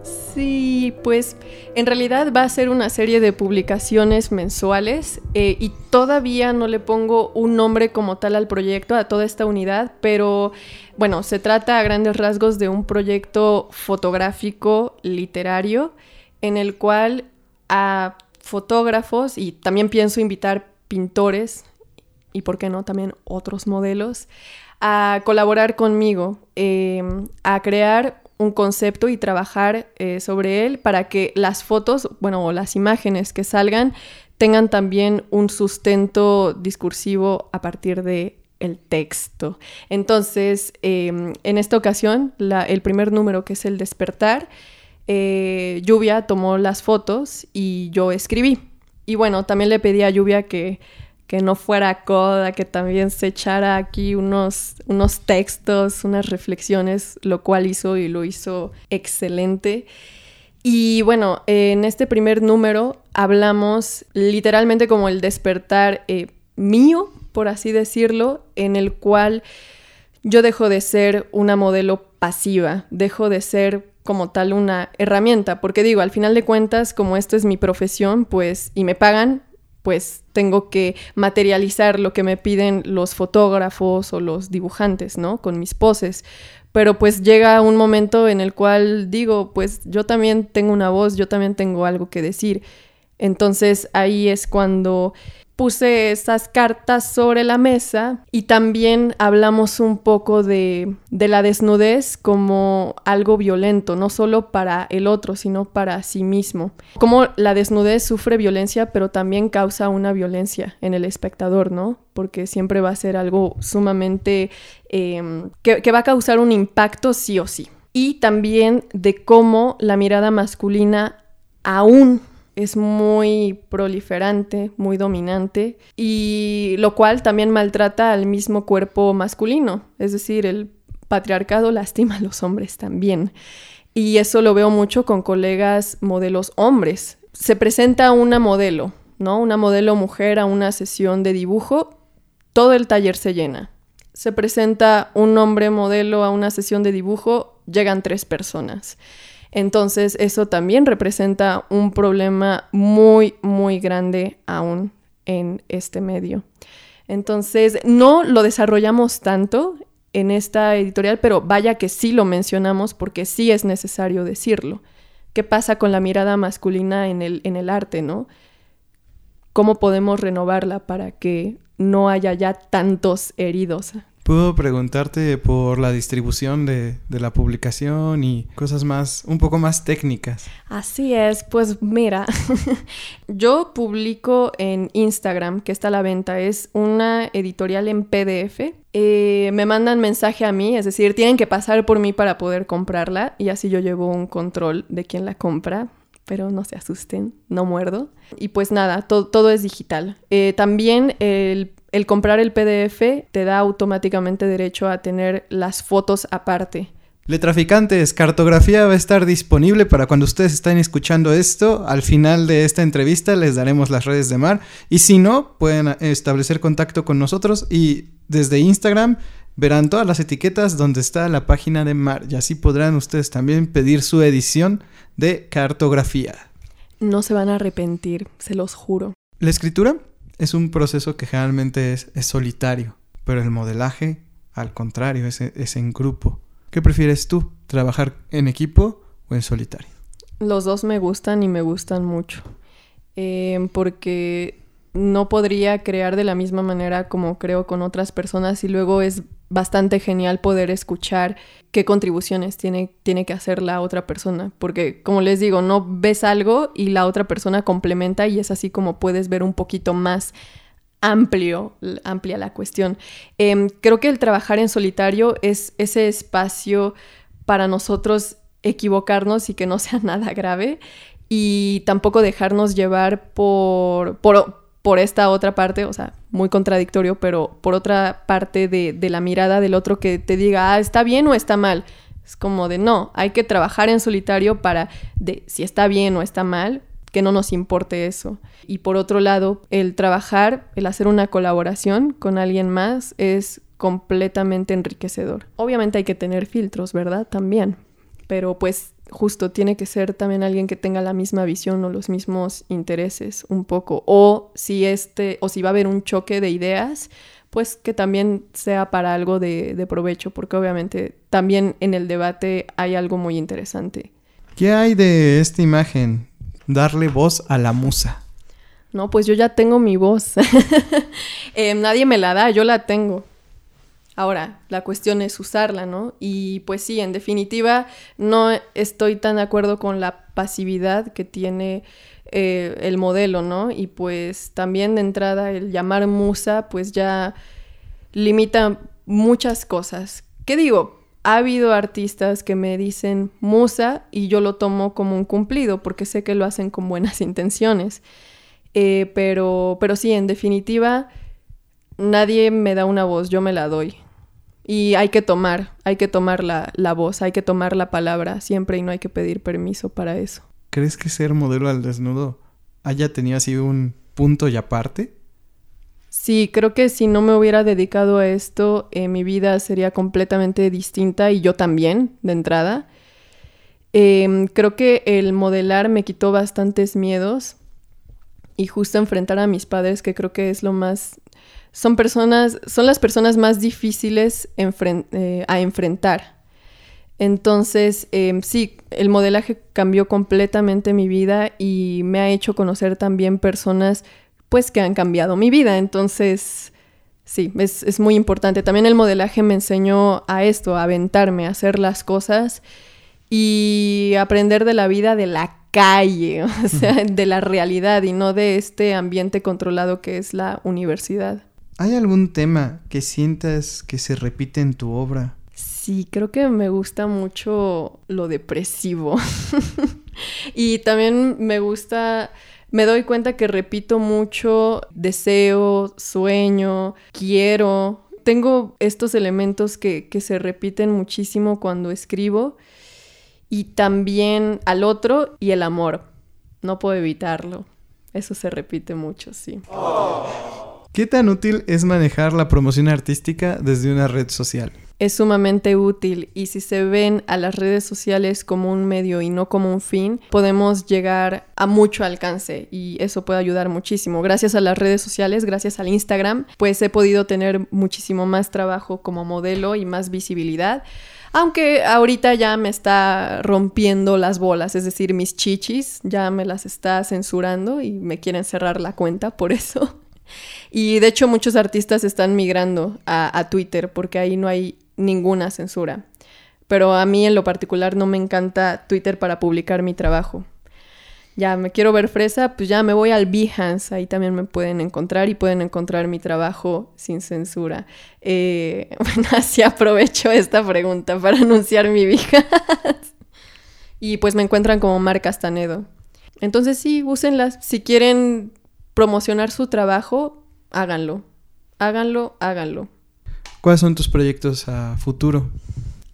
Sí, pues en realidad va a ser una serie de publicaciones mensuales eh, y todavía no le pongo un nombre como tal al proyecto, a toda esta unidad, pero bueno, se trata a grandes rasgos de un proyecto fotográfico literario en el cual a fotógrafos y también pienso invitar pintores y, ¿por qué no?, también otros modelos a colaborar conmigo, em, a crear un concepto y trabajar eh, sobre él para que las fotos, bueno, o las imágenes que salgan tengan también un sustento discursivo a partir de el texto. Entonces, em, en esta ocasión, el primer número que es el despertar, eh, Lluvia tomó las fotos y yo escribí. Y bueno, también le pedí a Lluvia que que no fuera coda, que también se echara aquí unos, unos textos, unas reflexiones, lo cual hizo y lo hizo excelente. Y bueno, en este primer número hablamos literalmente como el despertar eh, mío, por así decirlo, en el cual yo dejo de ser una modelo pasiva, dejo de ser como tal una herramienta, porque digo, al final de cuentas, como esto es mi profesión, pues, y me pagan, pues tengo que materializar lo que me piden los fotógrafos o los dibujantes, ¿no? Con mis poses. Pero pues llega un momento en el cual digo, pues yo también tengo una voz, yo también tengo algo que decir. Entonces ahí es cuando puse esas cartas sobre la mesa y también hablamos un poco de, la desnudez como algo violento, no solo para el otro, sino para sí mismo. Como la desnudez sufre violencia, pero también causa una violencia en el espectador, ¿no? Porque siempre va a ser algo sumamente em, que va a causar un impacto sí o sí. Y también de cómo la mirada masculina aún es muy proliferante, muy dominante, y lo cual también maltrata al mismo cuerpo masculino, es decir, el patriarcado lastima a los hombres también. Y eso lo veo mucho con colegas modelos hombres. Se presenta una modelo, ¿no? Una modelo mujer a una sesión de dibujo, todo el taller se llena. Se presenta un hombre modelo a una sesión de dibujo, llegan tres personas. Entonces eso también representa un problema muy, muy grande aún en este medio. Entonces no lo desarrollamos tanto en esta editorial, pero vaya que sí lo mencionamos porque sí es necesario decirlo. ¿Qué pasa con la mirada masculina en el, en el arte, no? ¿Cómo podemos renovarla para que no haya ya tantos heridos Puedo preguntarte por la distribución de, la publicación y cosas más, un poco más técnicas. Así es, pues mira, (laughs) yo publico en Instagram, que está a la venta, es una editorial en PDF. Eh, me mandan mensaje a mí, es decir, tienen que pasar por mí para poder comprarla y así yo llevo un control de quién la compra pero no se asusten, no muerdo. Y pues nada, to- todo es digital. Eh, también el, el comprar el PDF te da automáticamente derecho a tener las fotos aparte. Letraficantes, cartografía va a estar disponible para cuando ustedes estén escuchando esto. Al final de esta entrevista les daremos las redes de Mar. Y si no, pueden establecer contacto con nosotros y desde Instagram verán todas las etiquetas donde está la página de Mar. Y así podrán ustedes también pedir su edición de cartografía. No se van a arrepentir, se los juro. La escritura es un proceso que generalmente es, solitario, pero el modelaje, al contrario, es, es en grupo. ¿Qué prefieres tú? ¿Trabajar en equipo o en solitario? Los dos me gustan y me gustan mucho. Eh, porque no podría crear de la misma manera como creo con otras personas y luego es bastante genial poder escuchar qué contribuciones tiene, tiene que hacer la otra persona. Porque, como les digo, no ves algo y la otra persona complementa y es así como puedes ver un poquito más amplio, amplia la cuestión. Em, creo que el trabajar en solitario es ese espacio para nosotros equivocarnos y que no sea (laughs) nada grave y tampoco dejarnos llevar por, por esta otra parte, o sea, muy contradictorio, pero por otra parte de, la mirada del otro que te diga, ah, está bien o está mal. Es como de no, hay que trabajar en solitario para de si está bien o está mal, que no nos importe eso. Y por otro lado, el trabajar, el hacer una colaboración con alguien más es completamente enriquecedor. Obviamente hay que tener filtros, ¿verdad? También. Pero pues justo tiene que ser también alguien que tenga la misma visión o los mismos intereses un poco. O si este, o si va a haber un choque de ideas, pues que también sea para algo de, de provecho, porque obviamente también en el debate hay algo muy interesante. ¿Qué hay de esta imagen? Darle voz a la musa. No, pues yo ya tengo mi voz. (laughs) Eh, nadie me la da, yo la tengo. Ahora, la cuestión es usarla, ¿no? Y pues sí, en definitiva, no estoy tan de acuerdo con la pasividad que tiene eh, el modelo, ¿no? Y pues también de entrada el llamar musa, pues ya limita muchas cosas. ¿Qué digo? Ha habido artistas que me dicen musa y yo lo tomo como un cumplido porque sé que lo hacen con buenas (laughs) intenciones. Eh, pero, pero sí, en definitiva, nadie me da una voz, yo me la doy. Y hay que tomar, hay que tomar la, la voz, hay que tomar la palabra siempre y no hay que pedir permiso para eso. ¿Crees que ser modelo al desnudo haya tenido así un punto y aparte? Sí, creo que si no me hubiera dedicado a esto, eh, mi vida sería completamente distinta y yo también, de entrada. Em, creo que el modelar me quitó bastantes miedos y justo enfrentar a mis padres, que creo que es lo más... Son personas, son las personas más difíciles enfren- eh, a enfrentar. Entonces, em, sí, el modelaje cambió completamente mi vida y me ha hecho conocer también personas pues que han cambiado mi vida. Entonces, sí, es, es muy importante. También el modelaje me enseñó a esto, a aventarme, a hacer las cosas y aprender de la vida de la calle, (laughs) o sea, de la realidad y no de este ambiente controlado que es la universidad. ¿Hay algún tema que sientas que se repite en tu obra? Sí, creo que me gusta mucho lo depresivo. (laughs) y también me gusta, me doy cuenta que repito mucho deseo, sueño, quiero. Tengo estos elementos que, que se repiten muchísimo cuando escribo. Y también al otro y el amor. No puedo evitarlo. Eso se repite mucho, sí. ¿Qué tan útil es manejar la promoción artística desde una red social? es sumamente útil y si se ven a las redes sociales como un medio y no como un fin, podemos llegar a mucho alcance y eso puede ayudar muchísimo. Gracias a las redes sociales, gracias al Instagram, pues he podido tener muchísimo más trabajo como modelo y más visibilidad. Aunque ahorita ya me está rompiendo las bolas, es decir, mis chichis ya me las está censurando y me quieren cerrar la cuenta por eso. Y de hecho muchos artistas están migrando a, Twitter porque ahí no hay ninguna censura. Pero a mí en lo particular no me encanta Twitter para publicar mi trabajo. Ya me quiero ver fresa, pues ya me voy al Behance, ahí también me pueden encontrar y pueden encontrar mi trabajo sin censura. Eh, (laughs) bueno, así aprovecho esta pregunta para anunciar mi Behance. y pues me encuentran como Mar Castanedo. Entonces sí, úsenlas. Si quieren promocionar su trabajo, háganlo. Háganlo, háganlo. ¿Cuáles son tus proyectos a futuro?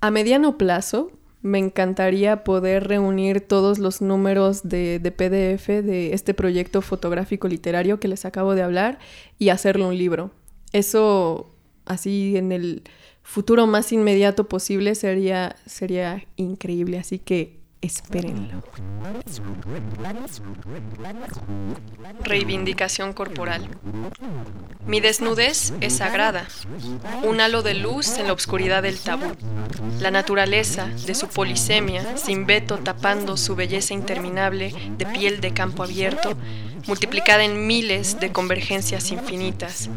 A mediano plazo, me encantaría poder reunir todos los números de, de PDF de este proyecto fotográfico literario que les acabo de hablar y hacerlo un libro. Eso, así en el futuro más inmediato posible, sería, sería increíble. Así que espérenlo. Reivindicación corporal. Mi desnudez es sagrada, un halo de luz en la oscuridad del tabú. La naturaleza, de su polisemia, sin veto tapando su belleza interminable de piel de campo abierto, multiplicada en miles de convergencias infinitas.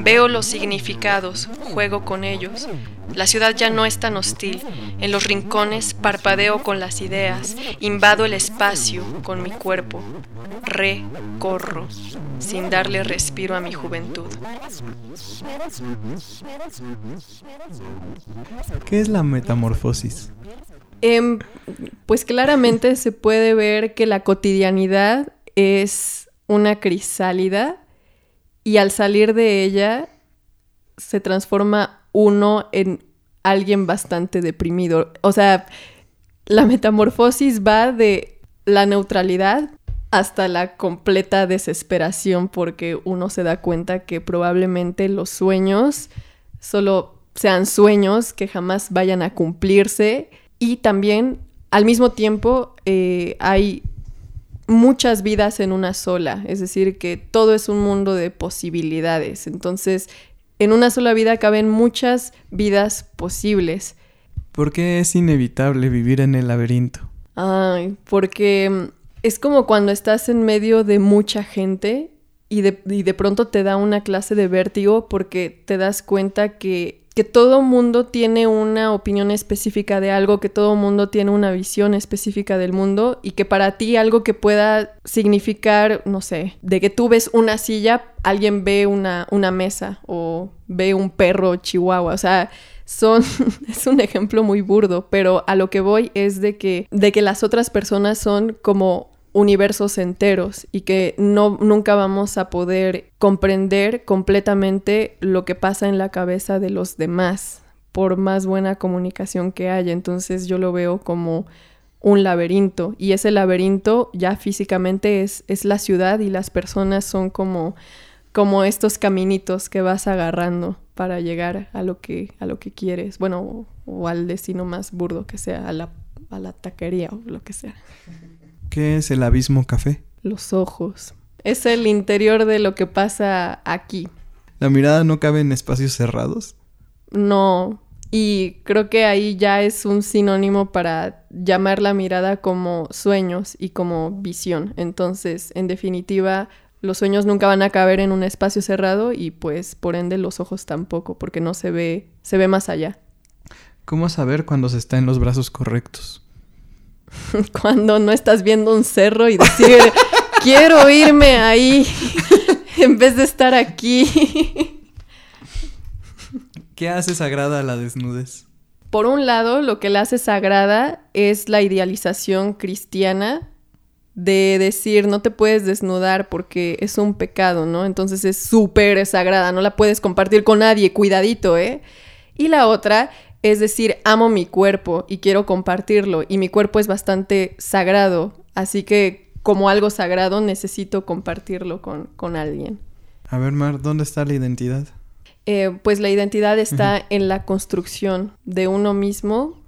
Veo los significados, juego con ellos. La ciudad ya no es tan hostil. En los rincones parpadeo con las ideas, invado el espacio con mi cuerpo, recorro, sin darle respiro a mi juventud. ¿Qué es la metamorfosis? Em, pues claramente se puede ver que la cotidianidad es una crisálida y al salir de ella se transforma uno en alguien bastante deprimido. O sea, la metamorfosis va de la neutralidad hasta la completa desesperación porque uno se da cuenta que probablemente los sueños solo sean sueños que jamás vayan a cumplirse y también al mismo tiempo eh, hay muchas vidas en una sola, es decir, que todo es un mundo de posibilidades. Entonces, en una sola vida caben muchas vidas posibles. ¿Por qué es inevitable vivir en el laberinto? Ay, porque mm, es como cuando estás en medio de mucha gente y de, y de pronto te da una clase de vértigo porque te das cuenta que que todo mundo tiene una opinión específica de algo, que todo mundo tiene una visión específica del mundo y que para ti algo que pueda significar, no sé, de que tú ves una silla, alguien ve una, una mesa o ve un perro chihuahua, o sea, son (laughs) es un ejemplo muy burdo, pero a lo que voy es de que de que las otras personas son como universos enteros y que no nunca vamos a poder comprender completamente lo que pasa en la cabeza de los demás por más buena comunicación que haya. Entonces yo lo veo como un laberinto y ese laberinto ya físicamente es, es la ciudad y las personas son como, como estos caminitos que vas agarrando para llegar a lo que, a lo que quieres, bueno, o, o al destino más burdo que sea, a la, a la taquería o lo que sea. ¿Qué es el abismo café? Los ojos. Es el interior de lo que pasa aquí. ¿La mirada no cabe en espacios cerrados? No. Y creo que ahí ya es un sinónimo para llamar la mirada como sueños y como visión. Entonces, en definitiva, los sueños nunca van a caber en un espacio cerrado y pues por ende los ojos tampoco, porque no se ve, se ve más allá. ¿Cómo saber cuando se está en los brazos correctos? (laughs) Cuando no estás viendo un cerro y decir, (laughs) quiero irme ahí (laughs) en vez de estar aquí. ¿Qué hace sagrada la desnudez? Por un lado, lo que la hace sagrada es la idealización cristiana de decir no te puedes desnudar porque es un pecado, ¿no? Entonces es súper sagrada, no la puedes compartir con nadie, cuidadito, ¿eh? Y la otra es decir, amo mi cuerpo y quiero compartirlo y mi cuerpo es bastante sagrado, así que como algo sagrado necesito compartirlo con, con alguien. A ver, Mar, ¿dónde está la identidad? Eh, pues la identidad está en la construcción de uno mismo,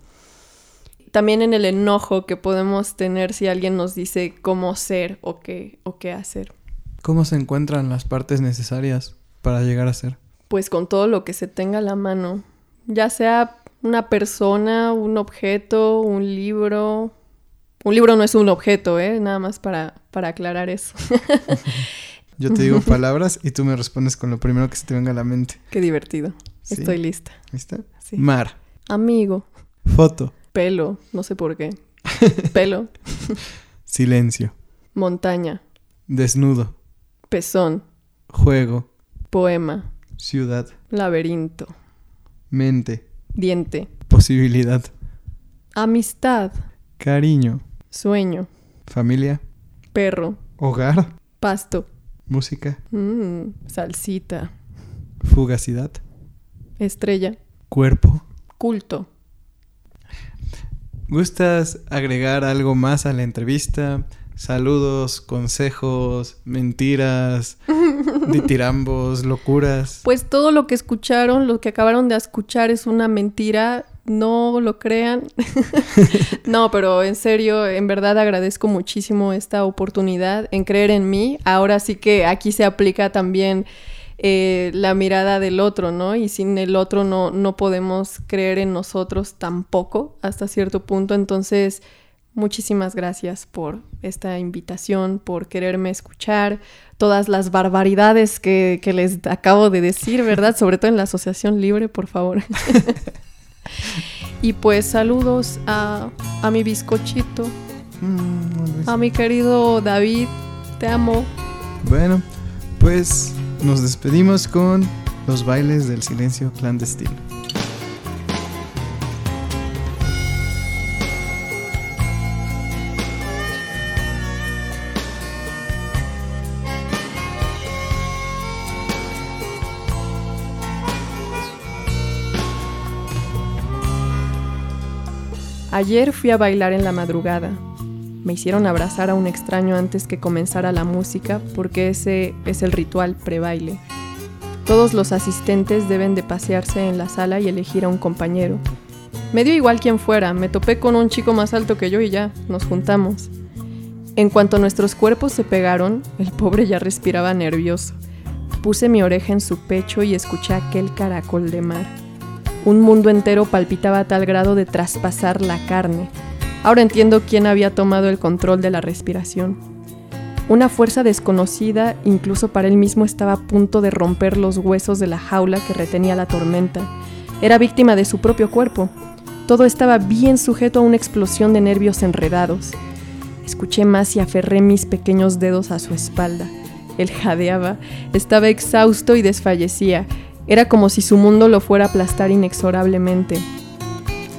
también en el enojo que podemos tener si alguien nos dice cómo ser o qué, o qué hacer. ¿Cómo se encuentran las partes necesarias para llegar a ser? Pues con todo lo que se tenga a la mano, ya sea una persona, un objeto, un libro. Un libro no es un objeto, ¿eh? Nada más para, para aclarar eso. (laughs) Yo te digo (laughs) palabras y tú me respondes con lo primero que se te venga a la mente. Qué divertido. Sí. Estoy lista. ¿Lista? Sí. Mar. Amigo. Foto. Pelo. No sé por qué. (laughs) Pelo. Silencio. Montaña. Desnudo. Pezón. Juego. Poema. Ciudad. Laberinto. Mente. Diente. Posibilidad. Amistad. Cariño. Sueño. Familia. perro, Hogar. pasto, Música. mm, salsita, Fugacidad. estrella, Cuerpo. culto. ¿Gustas agregar algo más a la entrevista? Saludos, consejos, mentiras, (laughs) ditirambos, locuras. Pues todo lo que escucharon, lo que acabaron de escuchar es una mentira. No lo crean. (laughs) no, pero en serio, en verdad agradezco muchísimo esta oportunidad en creer en mí. Ahora sí que aquí se aplica también eh, la mirada del otro, ¿no? Y sin el otro no, no podemos creer en nosotros tampoco hasta cierto punto. Entonces, muchísimas gracias por esta invitación, por quererme escuchar, todas las barbaridades que, que les acabo de decir, ¿verdad? Sobre todo en la Asociación Libre, por favor. (laughs) y pues saludos a, a mi bizcochito, Mm, a mi querido David, te amo. Bueno, pues nos despedimos con los bailes del silencio clandestino. Ayer fui a bailar en la madrugada. Me hicieron abrazar a un extraño antes que comenzara la música porque ese es el ritual pre-baile. Todos los asistentes deben de pasearse en la sala y elegir a un compañero. Me dio igual quién fuera, me topé con un chico más alto que yo y ya, nos juntamos. En cuanto nuestros cuerpos se pegaron, el pobre ya respiraba nervioso. Puse mi oreja en su pecho y escuché aquel caracol de mar. Un mundo entero palpitaba a tal grado de traspasar la carne. Ahora entiendo quién había tomado el control de la respiración. Una fuerza desconocida, incluso para él mismo, estaba a punto de romper los huesos de la jaula que retenía la tormenta. Era víctima de su propio cuerpo. Todo estaba bien sujeto a una explosión de nervios enredados. Escuché más y aferré mis pequeños dedos a su espalda. Él jadeaba, estaba exhausto y desfallecía. Era como si su mundo lo fuera a aplastar inexorablemente.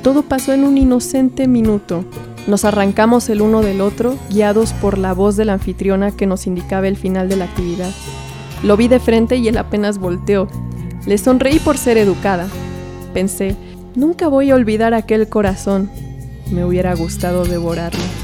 Todo pasó en un inocente minuto. Nos arrancamos el uno del otro, guiados por la voz de la anfitriona que nos indicaba el final de la actividad. Lo vi de frente y él apenas volteó. Le sonreí por ser educada. Pensé, nunca voy a olvidar aquel corazón. Me hubiera gustado devorarlo.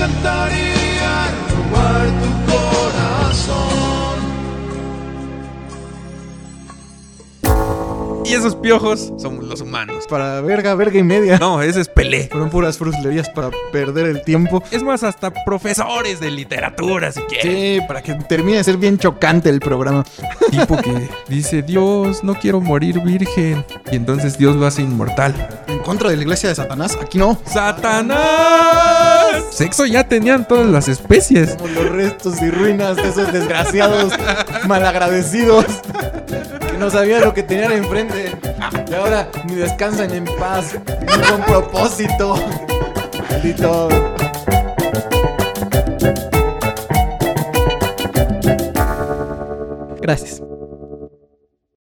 Encantaría robar tu corazón. Y esos piojos somos los humanos. Para verga, verga y media. No, ese es Pelé. Fueron puras fruslerías para perder el tiempo. Es más, hasta profesores de literatura, si quieres. Sí, para que termine de ser bien chocante el programa. Tipo que dice, Dios, no quiero morir virgen. Y entonces Dios lo hace inmortal. En contra de la iglesia de Satanás, aquí no. ¡Satanás! Sexo ya tenían todas las especies. Como los restos y ruinas de esos desgraciados malagradecidos que no sabían lo que tenían enfrente. Y ahora ni descansan en paz, ni con propósito. Maldito. Gracias.